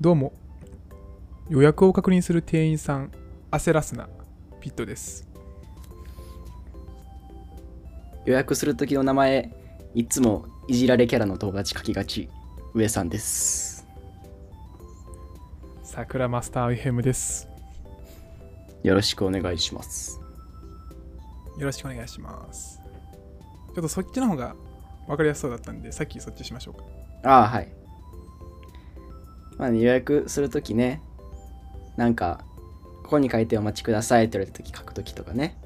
どうも。予約を確認する店員さん焦らすなピットです。予約する時の名前いつもいじられキャラの友達書きがち上さんです。桜マスター FM です。よろしくお願いします。よろしくお願いします。ちょっとそっちの方が分かりやすそうだったんでさっきそっちしましょうか。ああはいまあ、ね、予約するときねなんかここに書いてお待ちくださいって言われた時書くときとかね。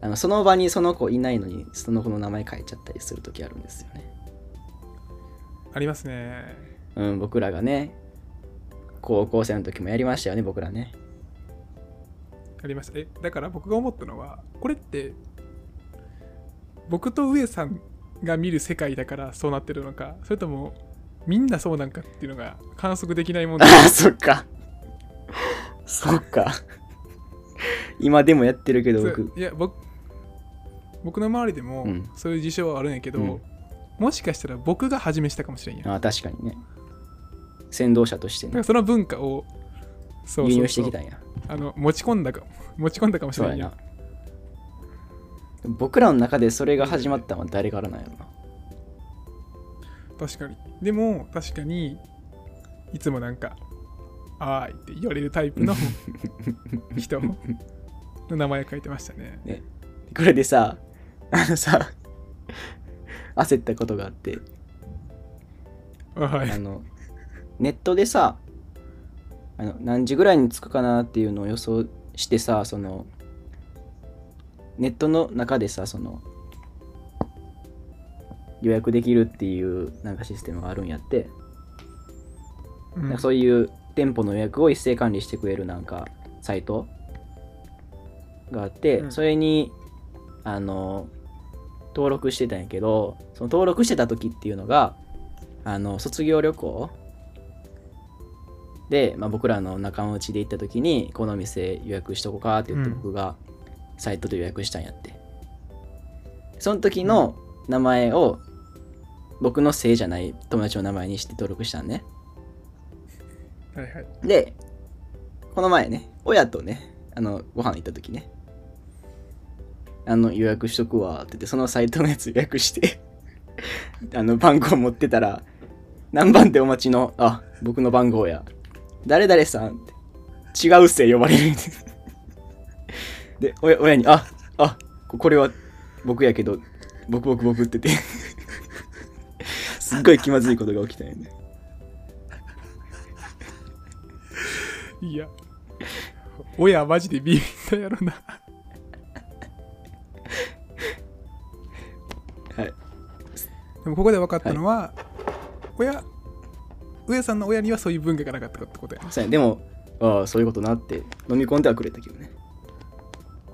あのその場にその子いないのにその子の名前書いちゃったりするときあるんですよね。ありますね。うん僕らがね高校生の時もやりましたよね僕らね。ありました。えだから僕が思ったのはこれって僕と上さんが見る世界だからそうなってるのかそれともみんなそうなんかっていうのが観測できないもんああそっか。そっか。今でもやってるけど僕。いや僕僕の周りでもうん。そういう事象はあるんやけど、うん。もしかしたら僕が始めしたかもしれんやん。だああ確かにね。先導者としてね。からその文化をそ輸入してきたんや。あの持ち込んだか持ち込んだかもしれんややな。ん僕らの中でそれが始まったのは誰からなんやろな確かに。でも確かにいつもなんか「あーい」って言われるタイプの 人の名前書いてましたね。ね。これでさあのさ焦ったことがあって。あはい。あのネットでさあの何時ぐらいに着くかなっていうのを予想してさそのネットの中でさその予約できるっていうなんかシステムがあるんやって、うん。なんかそういう店舗の予約を一斉管理してくれるなんかサイトがあって、うん。それにあの登録してたんやけどその登録してた時っていうのがあの卒業旅行で、まあ、僕らの仲間内で行った時にこの店予約しとこうかって言ってうん。僕がサイトで予約したんやって、その時の名前を僕のせいじゃない友達の名前にして登録したんねはいはいで、この前ね、親とね、あの、ご飯行った時ね、あの、予約しとくわって言って、そのサイトのやつ予約して、あの、番号持ってたら、何番でお待ちの、あ、僕の番号や。誰々さんって、違うっせ呼ばれる。で、親親に、あ、あ、ここれは僕やけど、僕僕僕って言って、すっごい気まずいことが起きたよね。いや。親マジでビビったやろな。はい。でもここで分かったのは、親上さんの親にはそういう文化がなかったってことや。そうやでもああそういうことなって飲み込んではくれたけどね。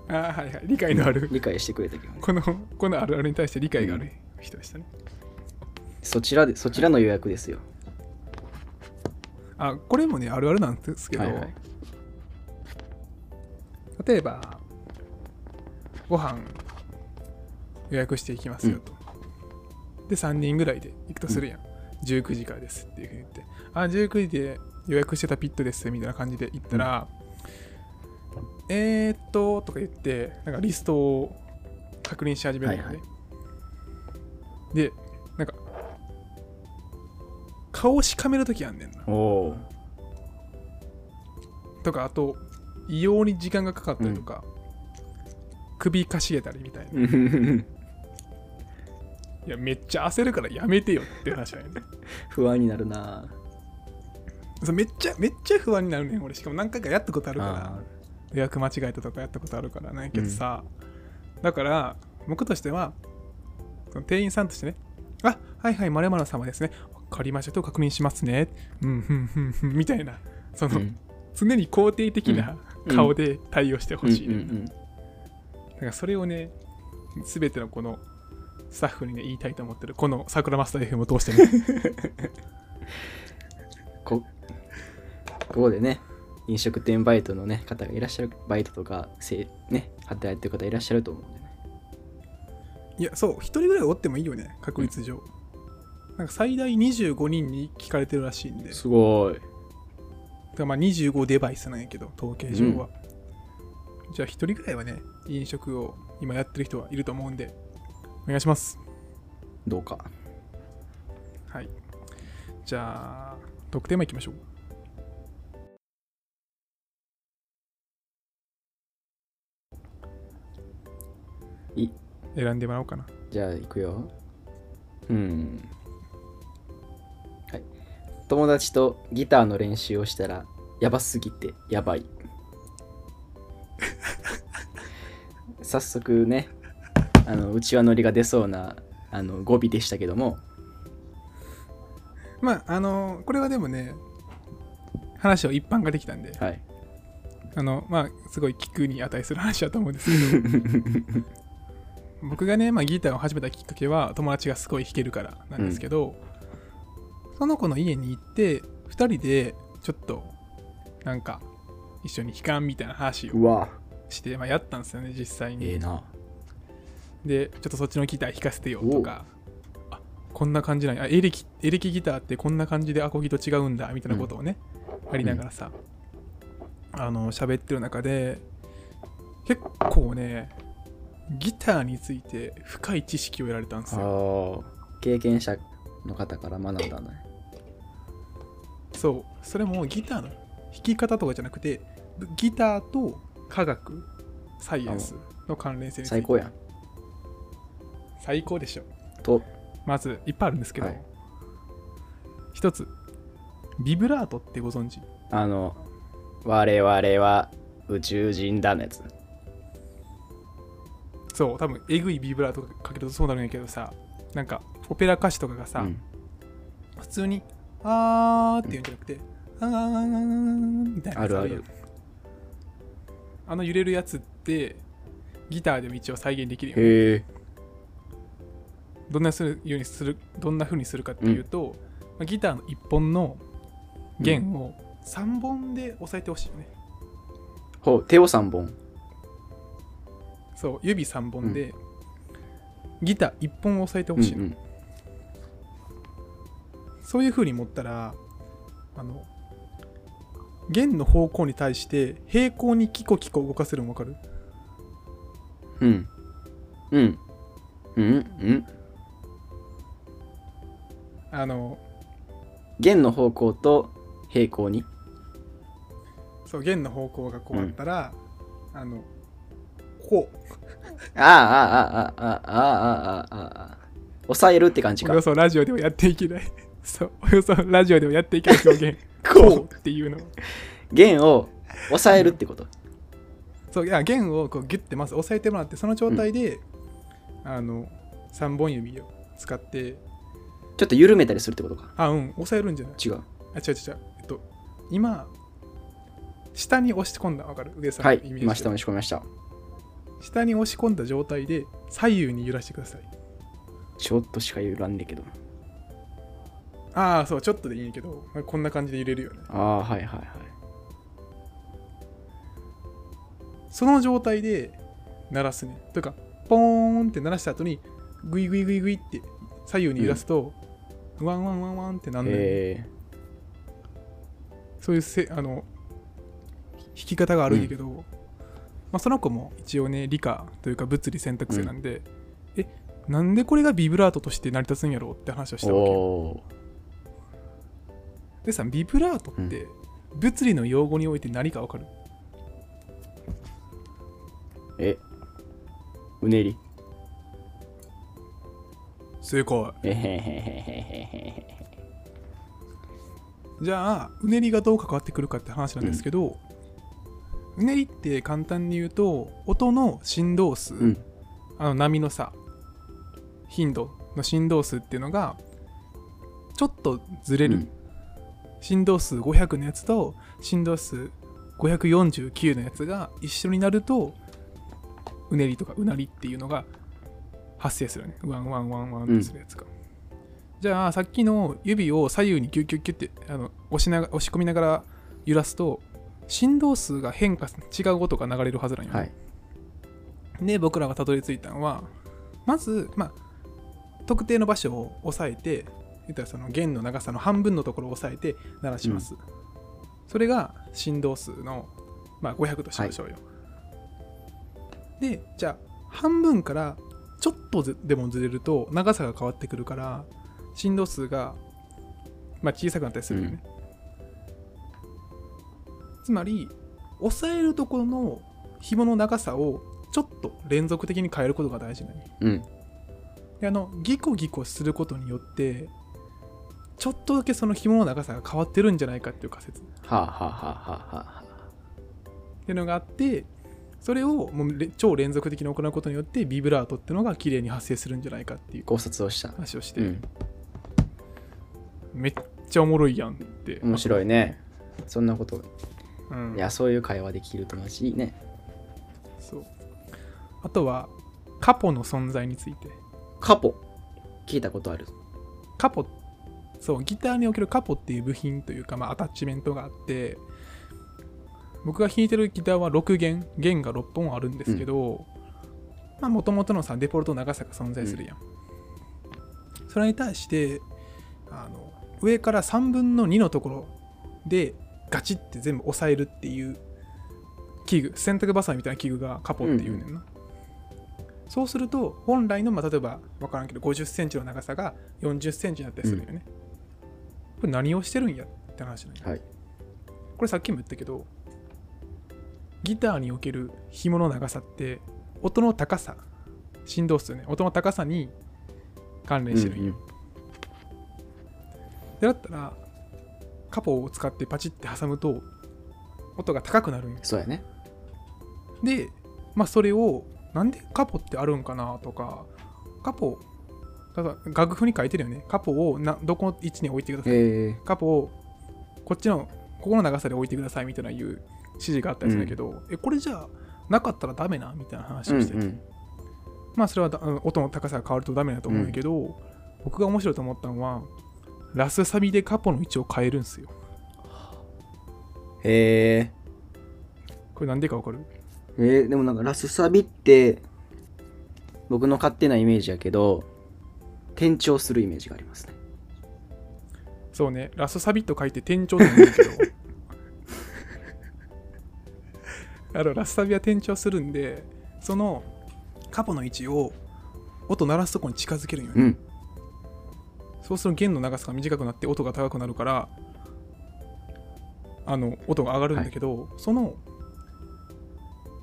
ああはいはい。理解のある。理解してくれたけどね。このこのあるあるに対して理解がある人でしたね、そちらでそちらの予約ですよ。あこれもねあるあるなんですけど、はいはい。例えばご飯予約していきますよと、で3人ぐらいで行くとするやん、19時からですっていうふうに言って。あ19時で予約してたピットですみたいな感じで行ったら、えーっととか言ってなんかリストを確認し始めるのね、はいはでなんか顔をしかめるときあんねんな。おおとかあと異様に時間がかかったりとか、首かしげたりみたいな、いやめっちゃ焦るからやめてよって話だよね 不安になるな。そうめっちゃめっちゃ不安になるねん俺。しかも何回かやったことあるから。あ予約間違えたとかやったことあるから。なんやけどさ、だから僕としてはその店員さんとしてねあはいはいまる様ですねわかりました。と確認しますね。うんふんふんふんみたいな。その、うん。常に肯定的なうん。顔で対応してほしい、うんうんだからそれをね、すべてのこのスタッフにね、言いたいと思ってる、この桜マスター FM を通してね。こここでね飲食店バイトのね方がいらっしゃるバイトとかせね働いてる方いらっしゃると思うんでね。いや、そう、一人ぐらいおってもいいよね、確率上。なんか最大25人に聞かれてるらしいんで、すごい。らまあ25デバイスなんやけど統計上は、じゃあ1人ぐらいはね飲食を今やってる人はいると思うんでお願いします。どうか。はい。じゃあ特テーマいきましょう。い。選んでもらおうかな。じゃあ行くよ。うん。はい友達とギターの練習をしたらやばすぎてやばい。早速ねあの内輪ノリが出そうなあの語尾でしたけども。まああのこれはでもね話を一般化できたんで。はい。あのまあすごい聞くに値する話だと思うんですけど。僕がね、まあ、ギターを始めたきっかけは友達がすごい弾けるからなんですけど、その子の家に行って2人でちょっとなんか一緒に弾かんみたいな話をして、まあ、やったんですよね実際に、ええな。でちょっとそっちのギター弾かせてよとかあこんな感じなんや。あエレキエレキギターってこんな感じでアコギと違うんだみたいなことをね、ありながらさ、あの喋ってる中で結構ねギターについて深い知識を得られたんですよ。あー。経験者の方から学んだんだね。そう。それもギターの弾き方とかじゃなくてギターと科学サイエンスの関連性について。最高やん。最高でしょ。と。まずいっぱいあるんですけど、はい。一つ。ビブラートってご存知？あの我々は宇宙人だのやつ。そう多分えぐいビブラートかけるとそうなるんやけどさ。なんかオペラ歌手とかがさ、うん。普通に「あー」って言うんじゃなくて「あーあーあーあー」みたいなあるある。あの揺れるやつってギターでも一応再現できるよへえどんなするようにするどんな風にするかっていうと、まあギターの1本の弦を3本で押さえてほしいよね、ほう手を3本。そう指3本で、ギター1本を押さえてほしいの、うんそういう風に持ったらあの弦の方向に対して平行にキコキコ動かせるの分かる？うん。うん。うん。うん。あの弦の方向と平行に？そう弦の方向がこうあったら、あのこう。あああああああああああ抑えるって感じか。およそラジオではやっていけないそう。およそラジオではやっていけない表現。ここうっていうの。弦を抑えるってこと？そう。いや弦をこうギュッてまず押さえてもらってその状態で、あの3本指を使って。ちょっと緩めたりするってことか？あうん。押さえるんじゃない？違う。あ違う違う違う。えっと今下に押し込んだ。わかる？上さんはい。のイメージで。今下に仕込みました。下に押し込んだ状態で左右に揺らしてください。ちょっとしか揺らんねんけどああそうちょっとでいいけどまあこんな感じで揺れるよね。ああはいはいはい。その状態で鳴らすね。というかポーンって鳴らした後にグイグイグイグイって左右に揺らすと、ワンワンワンワンってなんねん。えそういうせあの弾き方があるんやけど、まあ、その子も一応ね理科というか物理選択生なんで、えなんでこれがビブラートとして成り立つんやろうって話をしー、たわけでさビブラートって物理の用語において何か分かる、え？うねり？正解。えへへへへへへ。じゃあうねりがどう関わってくるかって話なんですけど、うねりって簡単に言うと音の振動数、うん。あの波のさ頻度の振動数っていうのがちょっとずれる、うん振動数500のやつと振動数549のやつが一緒になるとうねりとかうなりっていうのが発生するよね。ワンワンワンワンってするやつが、じゃあさっきの指を左右にギュッギュッギュッってあの押しなが押し込みながら揺らすと振動数が変化す違う音が流れるはずなんよね、はい。で僕らがたどり着いたのはまず、まあ、特定の場所を押さえて言ったらその弦の長さの半分のところを押さえて鳴らします、それが振動数の、まあ、500としましょうよ、でじゃあ半分からちょっとずでもずれると長さが変わってくるから振動数が、まあ、小さくなったりするよね、つまり押さえるところの紐の長さをちょっと連続的に変えることが大事なのよ。うん。であのギコギコすることによってちょっとだけその紐の長さが変わってるんじゃないかっていう仮説。っはあはあはあはあはあ。ていうのがあってそれをもうれ超連続的に行うことによってビブラートっていうのが綺麗に発生するんじゃないかっていう考察をした。話をして、うん。めっちゃおもろいやんって。面白いね。そんなこと。うん。いやそういう会話できるとマジいいね。そう。あとはカポの存在について。カポ聞いたことある。カポそうギターにおけるカポっていう部品というか、まあ、アタッチメントがあって僕が弾いてるギターは6弦弦が6本あるんですけどもともとのさデフォルトの長さが存在するやん、それに対してあの上から3分の2のところでガチって全部押さえるっていう器具洗濯バサミみたいな器具がカポっていうねんな、そうすると本来の、まあ、例えば分からんけど50センチの長さが40センチになったりするよね、これ何をしてるんやって話なはい。これさっきも言ったけどギターにおける紐の長さって音の高さ振動数ね。音の高さに関連してるんよ、うんうん。でだったらカポを使ってパチって挟むと音が高くなるんよそうやね。でまあそれをなんでカポってあるんかなとかカポだから楽譜に書いてるよね。カポをなどこの位置に置いてください。へえ。カポをこっちのここの長さで置いてくださいみたいないう指示があったりするんだけど、えこれじゃあなかったらダメなみたいな話をしてて、うんうんまあそれは音の高さが変わるとダメだと思うけど、僕が面白いと思ったのはラスサビでカポの位置を変えるんですよ。へえ。これなんでかわかる？えー、でもなんかラスサビって僕の勝手なイメージやけど転調するイメージがありますね。そうね。ラスサビと書いて転調って言うんだけど。あのラスサビは転調するんでそのカポの位置を音鳴らすとこに近づけるんよね、うん。そうすると弦の長さが短くなって音が高くなるからあの音が上がるんだけど、その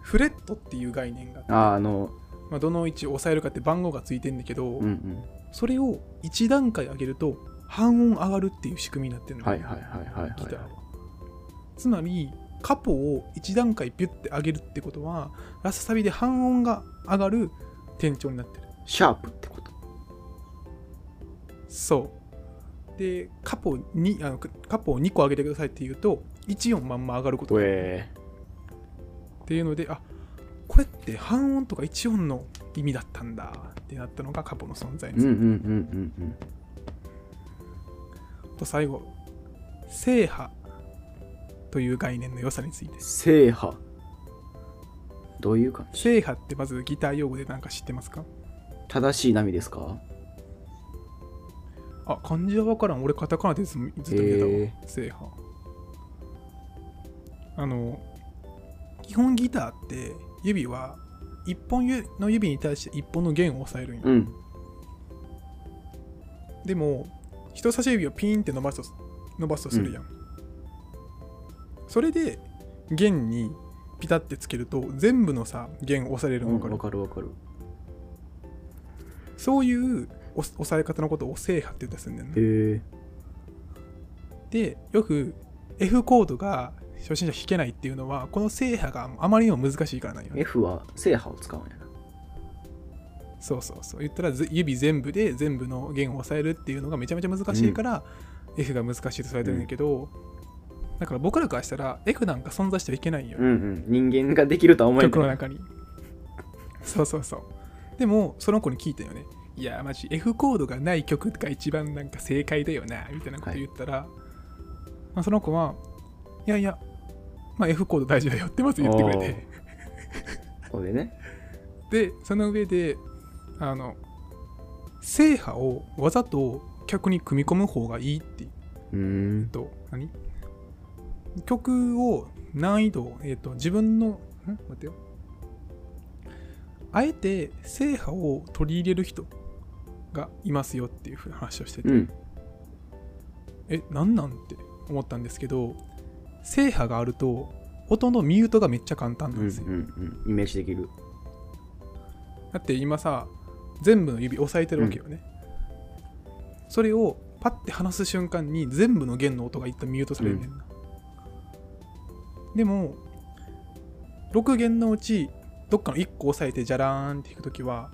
フレットっていう概念がああのまあ、どの位置を押さえるかって番号がついてんだけど、うんうんそれを1段階上げると半音上がるっていう仕組みになってるの、はいはいはいはいはい。ギターはつまりカポを1段階ビュッて上げるってことはラスサビで半音が上がる転調になってる。シャープってこと？そう。でカポにあのカポを2個上げてくださいって言うと1音まんま上がることがえっていうのであこれって半音とか1音の意味だったんだってなったのがカポの存在について、うんうんうんうんうん。と最後制覇という概念の良さについて。制覇どういう感じ？制覇ってまずギター用語で何か知ってますか？正しい波ですか？あ漢字は分からん。俺カタカナでずずっと見てたわ、へ制覇あの基本ギターって指は一本の指に対して一本の弦を押さえるんよ、うん。でも人差し指をピーンって伸ばすと伸ばすとするやん、それで弦にピタってつけると全部のさ弦押されるの分かる、わかるわかる。そういう押押さえ方のことを制覇って言ったりするんだよね。でよく F コードが初心者弾けないっていうのはこの制覇があまりにも難しいからなんよね。F は制覇を使うんやな。そうそうそう。言ったらず指全部で全部の弦を押さえるっていうのがめちゃめちゃ難しいから、F が難しいとされてるんだけど、だから僕らからしたら F なんか存在してはいけないよ、うんうん。人間ができるとは思えな。い曲の中に。そうそうそう。でもその子に聞いたよね。いやマジ F コードがない曲が一番なんか正解だよなみたいなこと言ったら、まあ、その子はいやいや、まあ、F コード大事だよってまず言ってくれて。これね。でその上であの制覇をわざと客に組み込む方がいいってう。ーん。と何？曲を難易度、えー、と自分のん？待ってよ。あえて正派を取り入れる人がいますよっていうふうな話をしてて、うん。えなんなんって思ったんですけど正派があると音のミュートがめっちゃ簡単なうんんですよ、うんうんイメージできる。だって今さ全部の指押さえてるわけよね、それをパッて離す瞬間に全部の弦の音が一旦ミュートされるねんな、でも6弦のうちどっかの1個押さえてジャラーンって弾くときは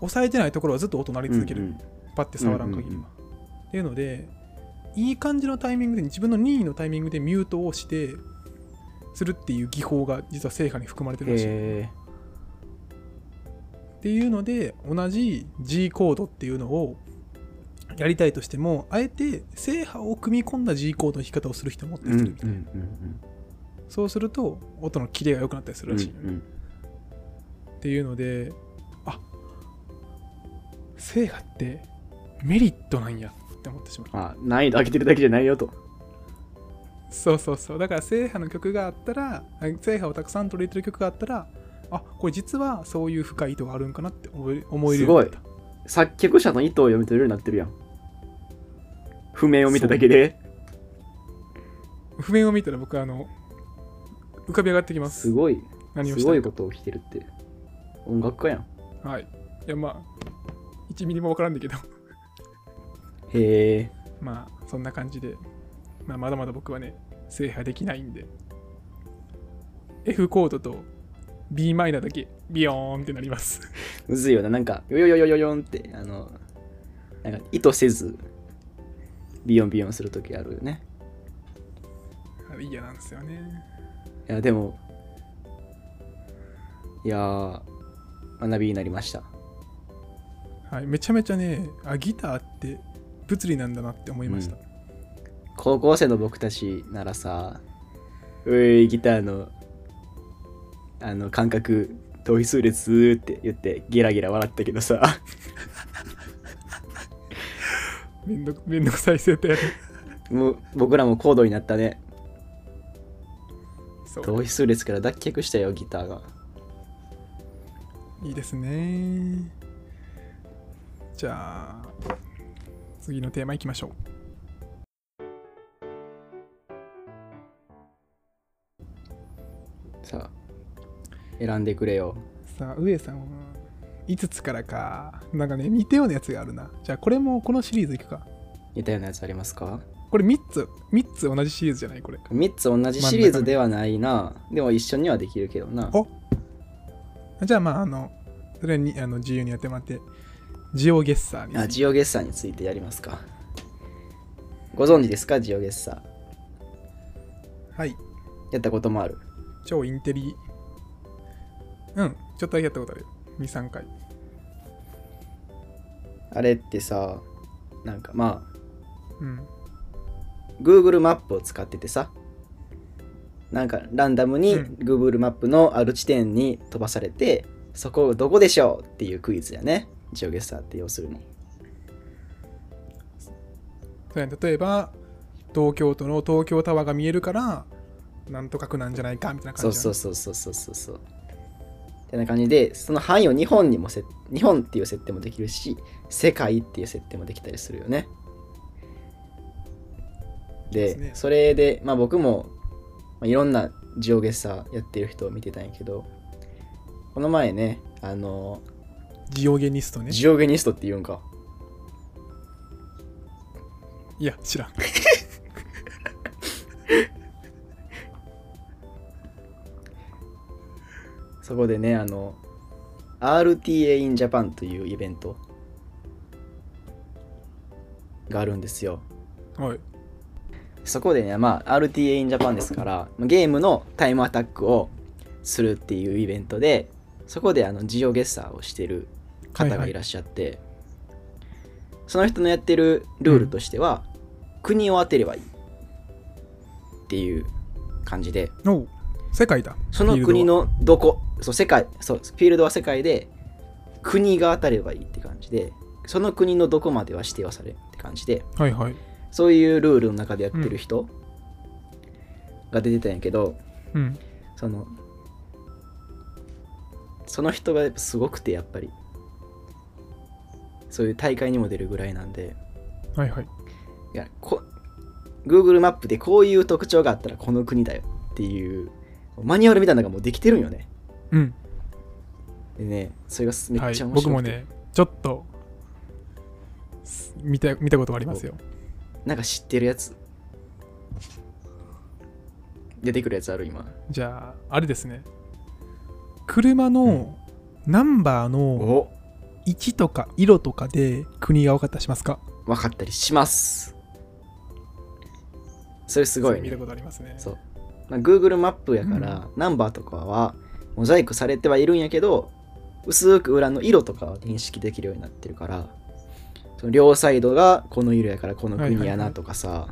押さえてないところはずっと音鳴り続ける、うんうんパッて触らん限りは、うんうんうん。っていうのでいい感じのタイミングで自分の任意のタイミングでミュートをしてするっていう技法が実は正派に含まれてるらしい。へっていうので同じ G コードっていうのをやりたいとしてもあえて正派を組み込んだ G コードの弾き方をする人もおったりする。みたいな、うんうん。そうすると音のキレが良くなったりすうんるらしい。よね、うんっていうのであ正派ってメリットなんや。って思ってしまう。あ難易度上げてるだけじゃないよと。そうそうそう。だから正派の曲があったらあ正派をたくさん取り入れてる曲があったらあこれ実はそういう深い意図があるんかなって思え思えるすごい。作曲者の意図を読み取れるようになってるやん。譜面を見ただけで。譜面を見たら僕はあの浮かび上がってきます。すごい。何をすごいこと起きてるって。音楽家やん。はい。いやまあ1ミリも分からんだけどへえまあそんな感じで、まあ、まだまだ僕はね制覇できないんで。F コードと b マイナーだけビヨーンってなります。むずいよな。なんかヨヨヨヨヨヨンってあのなんか意図せずビヨンビヨンするときあるよね。嫌なんですよね。いやでもいやー学びになりました。はいめちゃめちゃねあギターって物理なんだなって思いました、高校生の僕たちならさ「ういギターのあの感覚同比数列」って言ってゲラゲラ笑ったけどさ。めんどめんどくさい設定やるもう僕らも高度になったね。同比数列から脱却したよギターが。いいですね。じゃあ次のテーマいきましょう。さあ選んでくれよ。さあ上さんは5つからか。なんかね似たようなやつがあるな。じゃあこれもこのシリーズいくか。似たようなやつありますか？これ3つ。3つ同じシリーズじゃないこれ。3つ同じシリーズではないな。でも一緒にはできるけどな。お。じゃあまああのそれにあの自由にやってもらってジオゲッサーにあジオゲッサーについてやりますか。ご存知ですか？ジオゲッサー。はい。やったこともある。超インテリ。うんちょっとだけやったことあるよ。23回。あれってさなんかまあうん。Google マップを使っててさなんかランダムにうん。Google マップのある地点に飛ばされて、そこどこでしょうっていうクイズやねジオゲッサーって要するに。例えば東京都の東京タワーが見えるからなんとか区なんじゃないかみたいなそう感じそうそうそうそうそうそうってな感じでその範囲を日本にもせ日本っていう設定もできるし世界っていう設定もできたりするよね。でね。それでまあ僕も、まあ、いろんなジオゲッサーやってる人を見てたんやけどこの前ねあのジオゲニストね。ジオゲニストって言うんか。いや知らん。そこでねあの RTA in Japan というイベントがあるんですよ。はい。そこでね、まあ、RTA in Japan ですから、ゲームのタイムアタックをするっていうイベントで、そこであのジオゲッサーをしてる方がいらっしゃって、その人のやってるルールとしては、国を当てればいいっていう感じで、世界だ。その国のどこ、そう、世界、そう、フィールドは世界で、国が当たればいいって感じで、その国のどこまでは指定はされるって感じで、はいはい。そういうルールの中でやってる人が出てたんやけどうん。そのその人がやっぱすごくてやっぱり。そういう大会にも出るぐらいなんで。はいはい。いやこ Google マップでこういう特徴があったらこの国だよっていうマニュアルみたいなのがもうできてるんよね。うん。でねそれがめっはいちゃ面白くて、僕もねちょっとす見た見たことがありますよ。なんか知ってるやつ。出てくるやつある今。じゃああれですね車のナンバーのお。位置とか色とかで国が分かったりしますか？分かったりします。それすごいね。見たことありますね。そう、まあ、Google マップやから、ナンバーとかはモザイクされてはいるんやけど薄く裏の色とかは認識できるようになってるからその両サイドがこの色やからこの国やなとかさ、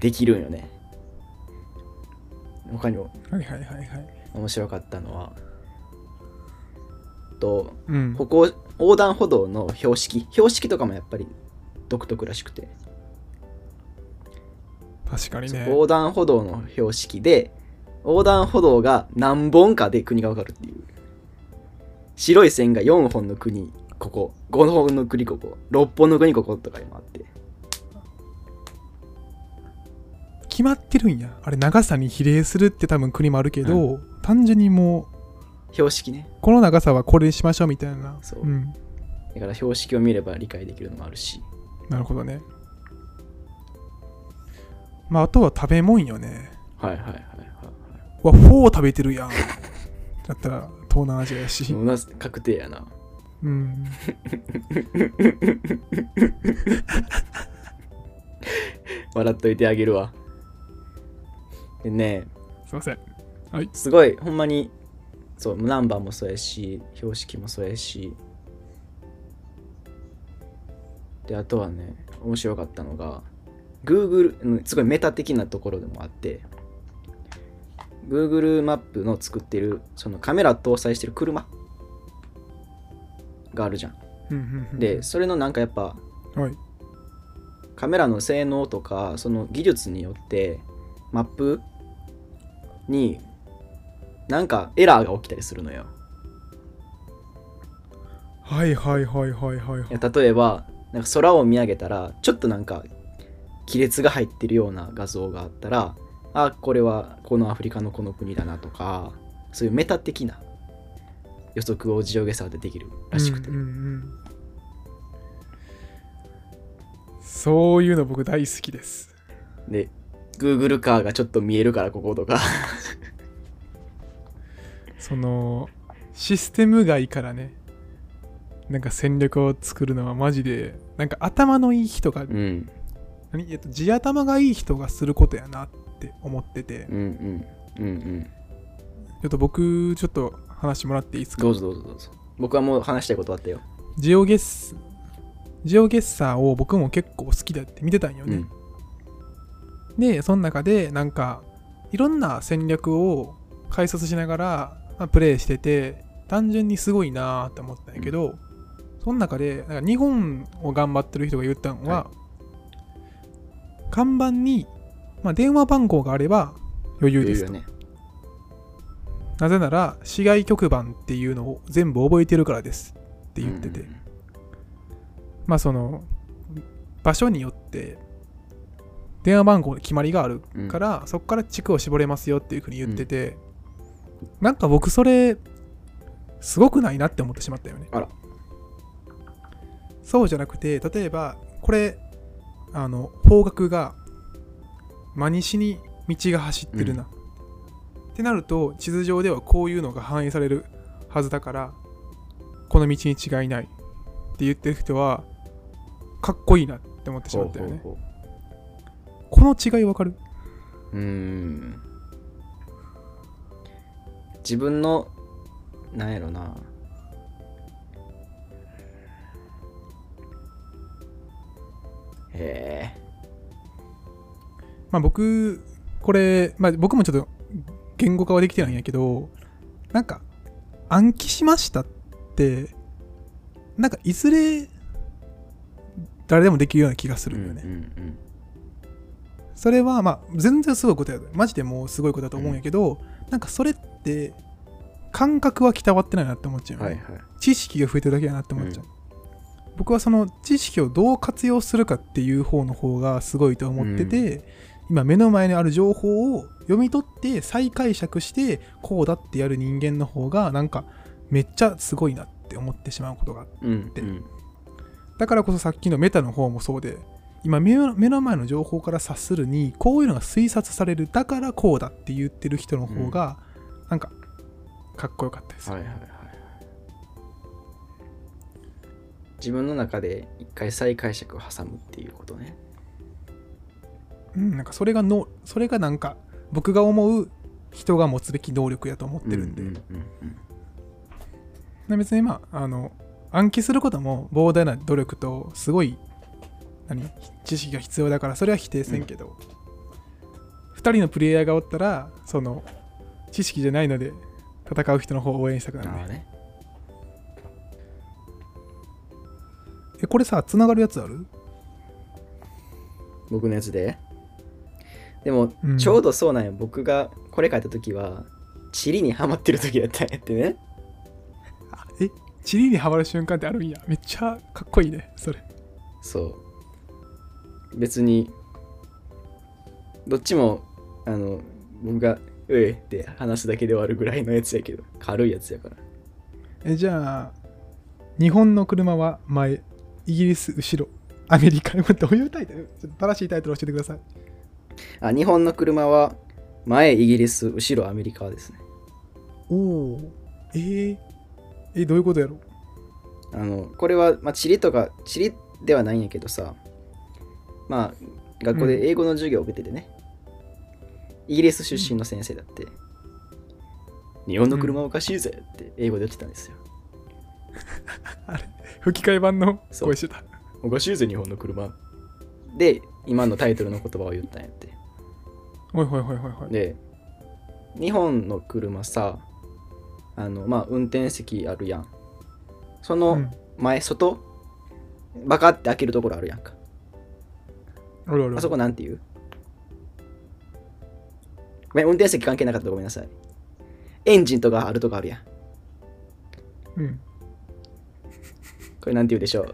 できるんよね。他にも。はいはいはいはい面白かったのはとうん。歩行横断歩道の標識。標識とかもやっぱり独特らしくて、確かにね。横断歩道の標識で横断歩道が何本かで国が分かるっていう。白い線が4本の国ここ。5本の国ここ。6本の国こことかにもあって決まってるんや。あれ長さに比例するって多分国もあるけど、単純にもう標識ね。この長さはこれにしましょうみたいな。そう。ん。だから標識を見れば理解できるのもあるし。なるほどね。まああとは食べ物よね。はいはいはいはわフォー食べてるやん。だったら東南アジアやし。確定やな。うん。笑っといてあげるわでねすいません。すごいほんまにそうナンバーもそうやし標識もそうやし。であとはね面白かったのが Google うんすごいメタ的なところでもあって Google マップの作ってるそのカメラ搭載してる車があるじゃん。でそれのなんかやっぱはい。カメラの性能とかその技術によってマップになんかエラーが起きたりするのよ。はいはいはいはいはいい。や例えばなんか空を見上げたらちょっとなんか亀裂が入ってるような画像があったらあこれはこのアフリカのこの国だなとかそういうメタ的な予測をジオゲサーでできるらしくて、うんうんうん。そういうの僕大好きです。で Google カーがちょっと見えるからこことか。そのシステム外からねなんか戦略を作るのはマジでなんか頭のいい人が、うん。何？えっと地頭がいい人がすることやなって思ってて。うんうん。うんうん。ちょっと僕ちょっと話もらっていいですか？どうぞどうぞどうぞ。僕はもう話したいことあったよ、ジオゲッスジオゲッサーを僕も結構好きだって見てたんよね、うんでその中でなんかいろんな戦略を解説しながら、まあ、プレイしてて単純にすごいなーって思ったんやけど、その中でなんか日本を頑張ってる人が言ったのは、看板に、まあ、電話番号があれば余裕ですと、よね。なぜなら市外局番っていうのを全部覚えてるからです。って言ってて、うん。まあその場所によって電話番号の決まりがあるから、そこから地区を絞れますよっていうふうに言ってて、なんか僕それすごくないなって思ってしまったよね。そうじゃなくて例えばこれあの方角が真西に道が走ってるな、ってなると地図上ではこういうのが反映されるはずだからこの道に違いないって言ってる人はかっこいいなって思ってしまったよね。ほうほうほこの違いわかる？うん。自分のなんやろな。へえ。まあ僕これ、まあ、僕もちょっと言語化はできてないんやけどなんか暗記しましたってなんかいずれ誰でもできるような気がするんよね、うんうんそれはまあ全然すごいことやでマジでもうすごいことだと思うんやけど、なんかそれって感覚は鍛わってないなって思っちゃう。はいはい。知識が増えてるだけやなって思っちゃう、僕はその知識をどう活用するかっていう方の方がすごいと思ってて、今目の前にある情報を読み取って再解釈してこうだってやる人間の方がなんかめっちゃすごいなって思ってしまうことがあって。うんでうん。だからこそさっきのメタの方もそうで今目の目の前の情報から察するにこういうのが推察される。だからこうだって言ってる人の方がなんかかっこよかったです、はいはいはいはい。自分の中で一回再解釈を挟むっていうことね。うん、なんかそれがのそれがなんか僕が思う人が持つべき能力やと思ってるんで、うんうん。で別にまああの暗記することも膨大な努力とすごい何？知識が必要だからそれは否定せんけど、2人のプレイヤーがおったらその知識じゃないので戦う人の方を応援したくうなんるねね。えこれさつながるやつある？僕のやつで？でも、うん。ちょうどそうなんよ。僕がこれ書いた時は地理にハマってる時やったんやってね。あえチリにはまる瞬間ってあるんや。めっちゃかっこいいねそれ。そう別にどっちもあの僕が「うえ」って話すだけで終わるぐらいのやつやけど軽いやつやから。えじゃあ日本の車は前イギリス後ろアメリカどういうタイトル？ちょっと正しいタイトル教えてください。あ日本の車は前イギリス後ろアメリカですね。おおえー、えどういうことやろ？あのこれは、まあ、地理とか地理ではないんやけどさまあ学校で英語の授業を受けててね、イギリス出身の先生だって、日本の車はおかしいぜって英語で言ってたんですよ、あれ吹き替え版のそう。声してた。おかしいぜ日本の車。で今のタイトルの言葉を言ったんやって。おいほいほいほいほい。で日本の車さあのまあ運転席あるやん。そのうん。前、外バカって開けるところあるやんかあそこなんて言う？ごめん運転席関係なかったらごめんなさい。エンジンとかあるとこあるやん。うん。これなんて言うでしょう？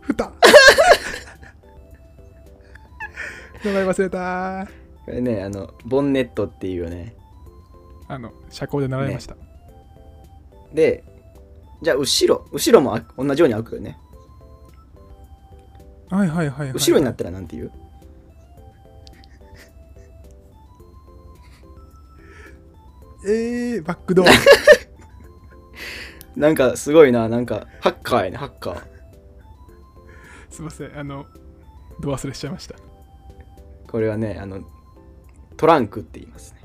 ふた 名前忘れた。これねあのボンネットっていうよね。あの社交で習いました、でじゃあ後ろ後ろもあ同じように開くよねはいはいはいはい。後ろになったらなんて言う？えー、バックドア。なんかすごいな。なんかハッカーやね。ハッカー。すいません。あのド忘れしちゃいました。これはねあのトランクって言いますね。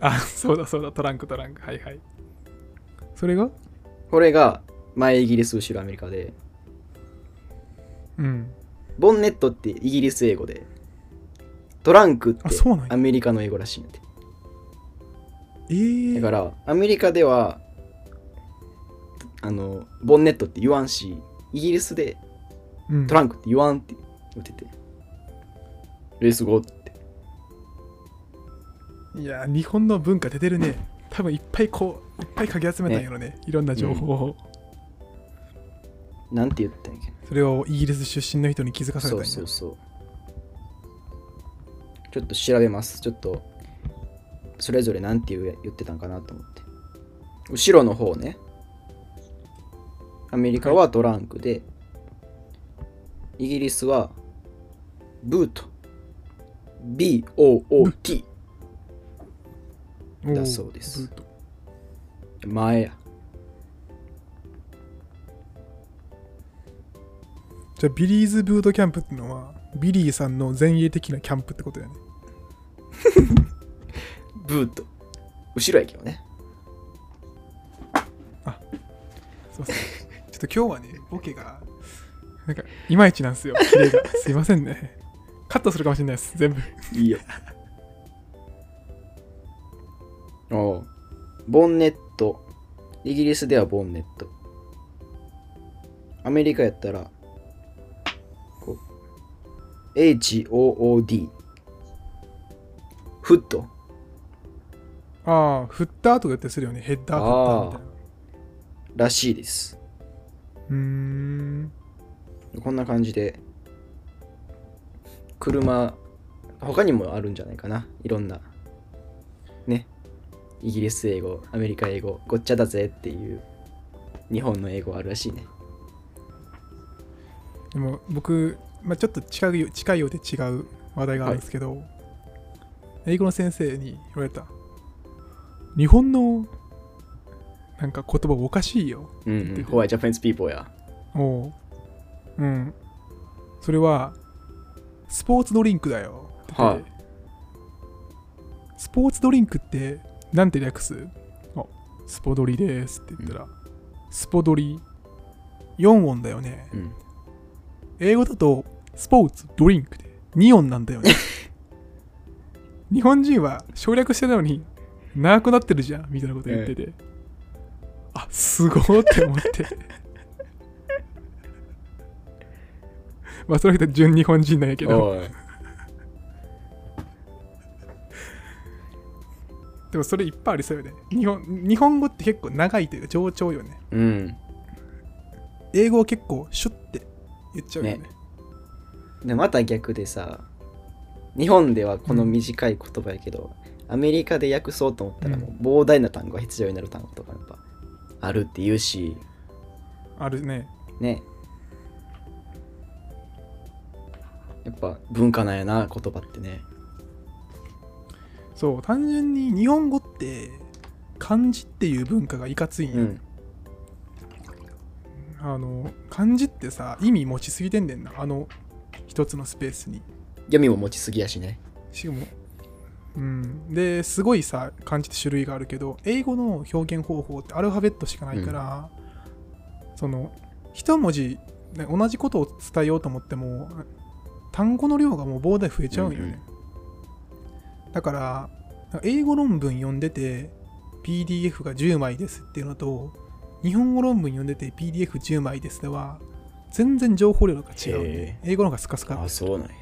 あそうだそうだ。トランクトランク。はいはい。それが？これが前イギリス後ろアメリカでうん。ボンネットってイギリス英語でトランクってアメリカの英語らしいんやて。えー、だからアメリカではあのボンネットって言わんしイギリスでうん。トランクって言わんって言ってて。レースゴーって。いや日本の文化出てるね。多分いっぱいこういっぱいかき集めたんやろね。いろんな情報を、なんて言ったんやっけ？それをイギリス出身の人に気づかされたんや。そうそうそう。ちょっと調べます。ちょっとそれぞれなんて言う言ってたんかなと思って。後ろの方ね。アメリカはトランクで、イギリスはブート。B-O-O-T だそうです。ブート。前やじゃあビリーズブートキャンプってのはビリーさんの前衛的なキャンプってことやね。ブート。後ろやけどね。そうそうちょっと今日はねボケがなんかいまいちなんですよ。キレが。すいませんね。カットするかもしれないです全部。いいよ。おう。ボンネット。イギリスではボンネット。アメリカやったらこ HOOD フット。ああ、フッターとかやってするよね。ヘッダーフッターみたいな。らしいです。うーん。こんな感じで車他にもあるんじゃないかな。いろんな。ね。イギリス英語アメリカ英語ごっちゃだぜっていう日本の英語あるらしいね。でも僕、まあ、ちょっと近い近いようで違う話題があるんですけど、英語の先生に言われた。日本のなんか言葉おかしいよ。うん、うん、 White Japanese people やおう。うん。それは、スポーツドリンクだよ。って言っててスポーツドリンクって、なんて略す？あ、スポドリですって言ったら、スポドリ4音だよね。うん英語だと、スポーツドリンクで2音なんだよね。日本人は省略してるのに長くなってるじゃんみたいなこと言ってて、あすごーって思って。まあその人は純日本人なんやけど。でもそれいっぱいありそうよね。日本日本語って結構長いというか冗長よね。うん。英語は結構シュッて言っちゃうよね。ね。でまた逆でさ日本ではこの短い言葉やけど、アメリカで訳そうと思ったらもう膨大な単語が必要になる単語とかやっぱあるって言うし。あるね。ね。やっぱ文化なんやな言葉ってね。そう単純に日本語って漢字っていう文化がいかついんよ、うんあの漢字ってさ意味持ちすぎてんねんな。あの一つのスペースに。読みも持ちすぎやしね。しかもうん。ですごいさ漢字って種類があるけど英語の表現方法ってアルファベットしかないから、その一文字ね同じことを伝えようと思っても単語の量がもう膨大増えちゃうんよね、だから英語論文読んでて PDF が10枚ですっていうのと日本語論文読んでて PDF10 枚ですでは全然情報量が違う。んで英語の方がスカスカ。あそうなんや。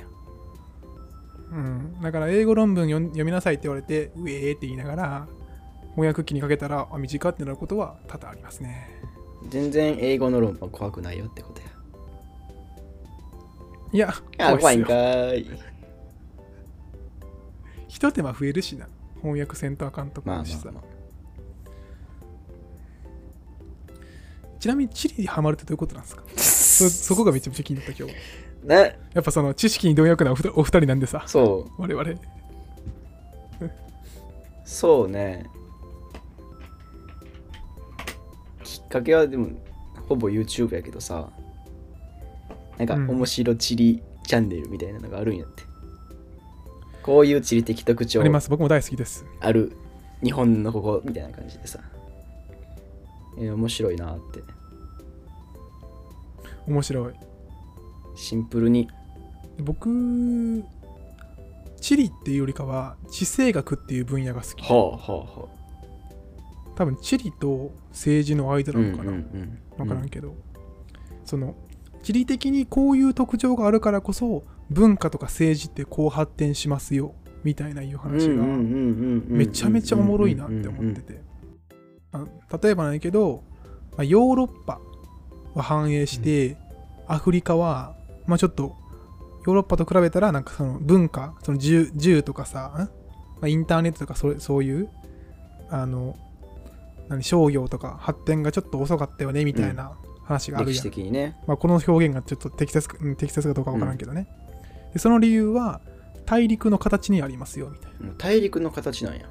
うん、だから英語論文読みなさいって言われて、うえーって言いながら、翻訳機にかけたら、あ、短ってなることは多々ありますね。全然英語の論文は怖くないよってことや。いや、あ怖いんかーい ひと手間増えるしな。翻訳せんとあかんとまあまかしさ。あまあちなみに地理にハマるってどういうことなんですか？そそこがめちゃめちゃ気になった今日。なやっぱその知識に貪欲なお二お二人なんでさ、そう。我々。そうね。きっかけはでもほぼ YouTube やけどさ。なんかうん。面白地理チャンネルみたいなのがあるんやって、こういう地理的特徴あります。僕も大好きです。ある日本のここみたいな感じでさ、えー面白いなって。面白い。シンプルに。僕、地理っていうよりかは、地政学っていう分野が好き。はあはあは多分地理と政治の間あなのかな。ん分からんけど、その地理的にこういう特徴があるからこそ文化とか政治ってこう発展しますよみたいないう話がめちゃめちゃおもろいなって思ってて。あ例えばなんやけど、まあ、ヨーロッパは反映して、アフリカはまあちょっとヨーロッパと比べたらなんかその文化その銃銃とかさ、ん？まあ、インターネットとかそれそういうあの何商業とか発展がちょっと遅かったよねみたいな話がある歴史やん、的にね。まあ、この表現がちょっと適切適切かどうかわからんけどね、でその理由は大陸の形にありますよみたいな。大陸の形なんや。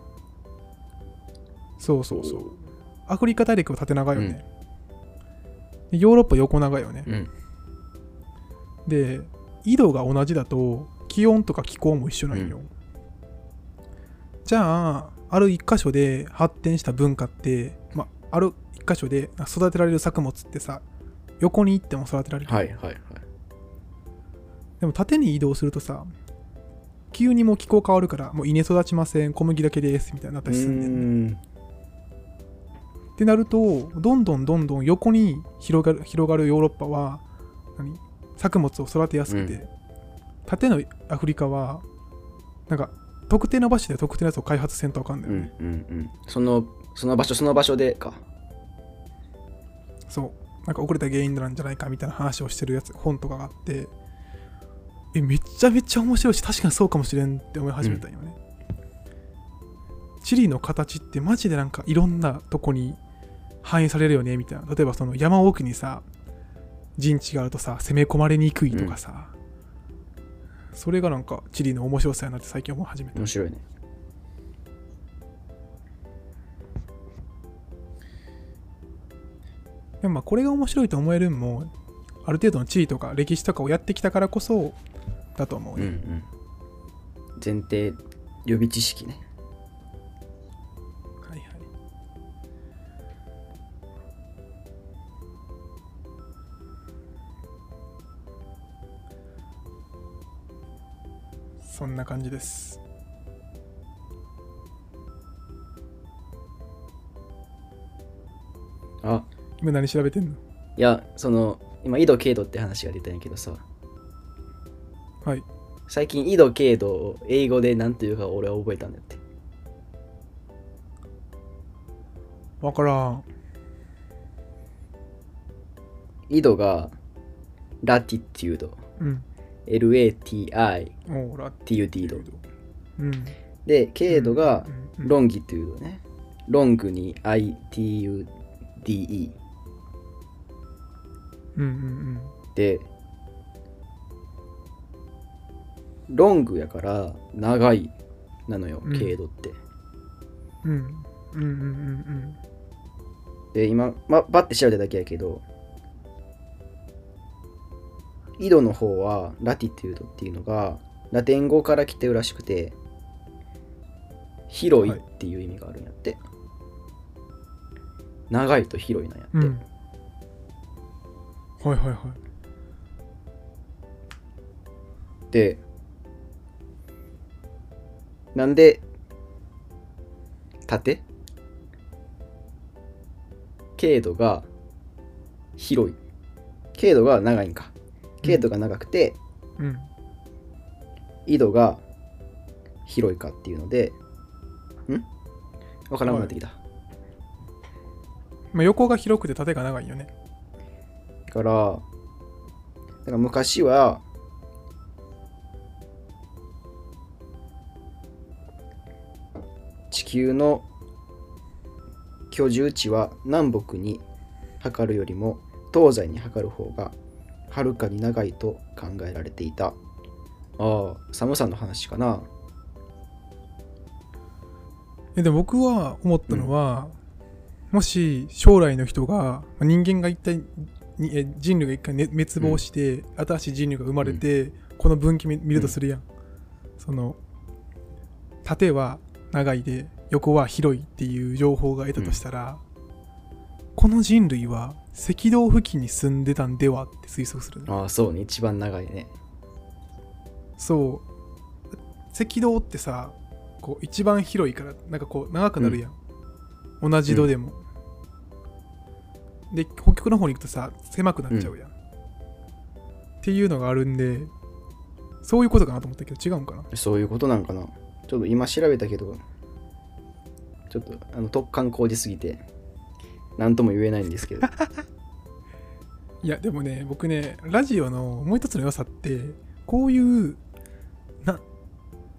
そうそうそうアフリカ大陸は縦長よね、でヨーロッパ横長よね、うん。で緯度が同じだと気温とか気候も一緒なんよ、じゃあある一箇所で発展した文化って、まあ、ある一箇所で育てられる作物ってさ横に行っても育てられる、はいはいはい。でも縦に移動するとさ急にもう気候変わるからもう稲育ちません小麦だけですみたいになったうりすんね。んねんってなるとどんどんどんどん横に広がる広がるヨーロッパは何？作物を育てやすくて、縦のアフリカはなんか特定の場所で特定のやつを開発せんとあかんだよね、うんうんうん。そのその場所その場所でか。そう。なんか遅れた原因なんじゃないかみたいな話をしてるやつ本とかがあってえめちゃめちゃ面白いし確かにそうかもしれんって思い始めたんよね、チリの形ってマジでなんかいろんなとこに反映されるよねみたいな。例えばその山奥にさ陣地があるとさ攻め込まれにくいとかさ、それがなんかチリの面白さやなって最近思い始めた。面白いね。でもまあこれが面白いと思えるんもある程度の地理とか歴史とかをやってきたからこそだと思うね、うんうん。前提予備知識ねそんな感じです。あ。今何調べてんの？いやその今緯度経度って話が出たんやけどさ。はい。最近緯度経度を英語で何て言うか俺は覚えたんだって。わからん。緯度がラティテュード。うん LATI っていうディードうん。で経度がロンギテュードね。ロングに ITUDE うんうんでロングやから長いなのようん。経度って、うん。うんうんうんうん。で今、ま、バッて調べただけやけど緯度の方はラティテュードっていうのがラテン語から来てるらしくて広いっていう意味があるんやって、長いと広いなんやって、うんうん。はいはいはい。でなんで縦？経度が広い。経度が長いんか経度が長くて、うん緯度が広いかっていうのでん？わからなくなってきた、まあ、横が広くて縦が長いよね。だからだから昔は地球の居住地は南北に測るよりも東西に測る方がはるかに長いと考えられていた。ああ寒さの話かな。えでも僕は思ったのは、もし将来の人がまあ人間が一体にえ人類が一回、ね、滅亡して、新しい人類が生まれて、この分岐見見るとするやん、その縦は長いで横は広いっていう情報が得たとしたら、この人類は赤道付近に住んでたんではって推測するねああそうね。一番長いね。そう。赤道ってさこう一番広いからなんかこう長くなるやん、同じ度でも、で北極の方に行くとさ狭くなっちゃうやん、っていうのがあるんでそういうことかなと思ったけど違うんかな？そういうことなんかな。ちょっと今調べたけどちょっとあの突貫工事すぎて何とも言えないんですけど。いやでもね僕ねラジオのもう一つの良さってこういうな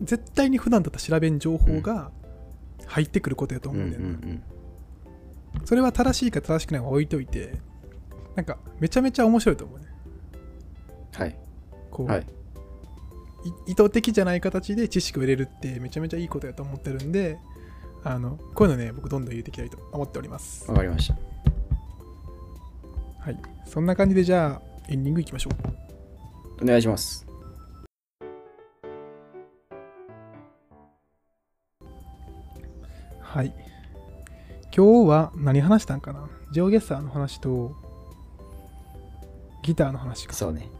絶対に普段だったら調べん情報が入ってくることやとうんうん思うだよな、ん。それは正しいか正しくないかは置いといてなんかめちゃめちゃ面白いと思うね。はい。こう、はい。い意図的じゃない形で知識を入れるってめちゃめちゃいいことやと思ってるんであのこういうのね僕どんどん入れていきたいと思っております。わかりました。はい。そんな感じでじゃあエンディングいきましょう。お願いします。はい。今日は何話したんかな？ジョーゲッサーの話とギターの話か。そうね。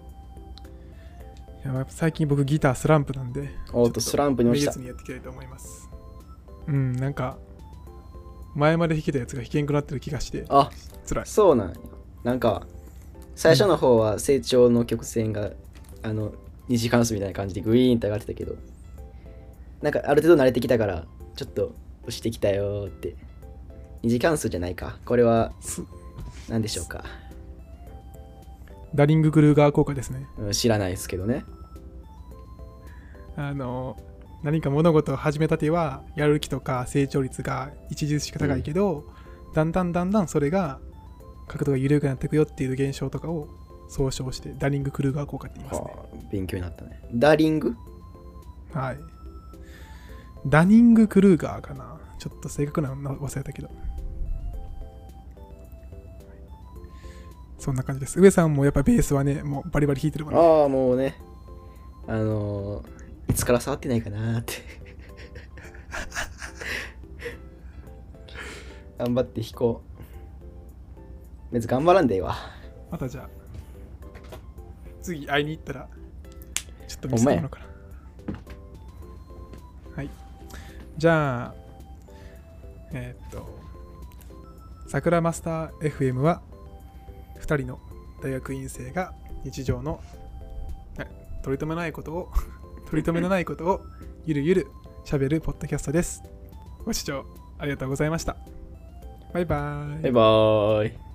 いや最近僕ギタースランプなんでおっとスランプにめ落ちた。げずにやっていきたいと思いますうんなんか前まで弾けたやつが弾けんくなってる気がしてあ辛いそうなんやなんか最初の方は成長の曲線があの二次関数みたいな感じでグイーンと上がってたけど、なんかある程度慣れてきたから、ちょっと押してきたよーって。二次関数じゃないか。これはす何でしょうか。ダリング・クルーガー効果ですね。うん知らないですけどね。あの、何か物事を始めたては、やる気とか成長率が著しく高いけど、だんだんだんだんそれが角度が緩くなっていくよっていう現象とかを総称して、ダリング・クルーガー効果って言いますね。はあ、勉強になったね。ダーリング？はい。ダニング・クルーガーかな。ちょっと正確なの忘れたけど。そんな感じです。上さんもやっぱベースはね、もうバリバリ弾いてるもんね。ああ、もうね。あのーいつから触ってないかなーって。頑張って弾こう。別に頑張らんでええわ。またじゃあ、次会いに行ったら、ちょっと見せてもらおうかな。はい。じゃあ、えーっと、桜マスター FM は、2人の大学院生が日常のはい取り留めないことを、取り留めのないことをゆるゆる喋るポッドキャストです。ご視聴ありがとうございました。バイバーイバイバーイ。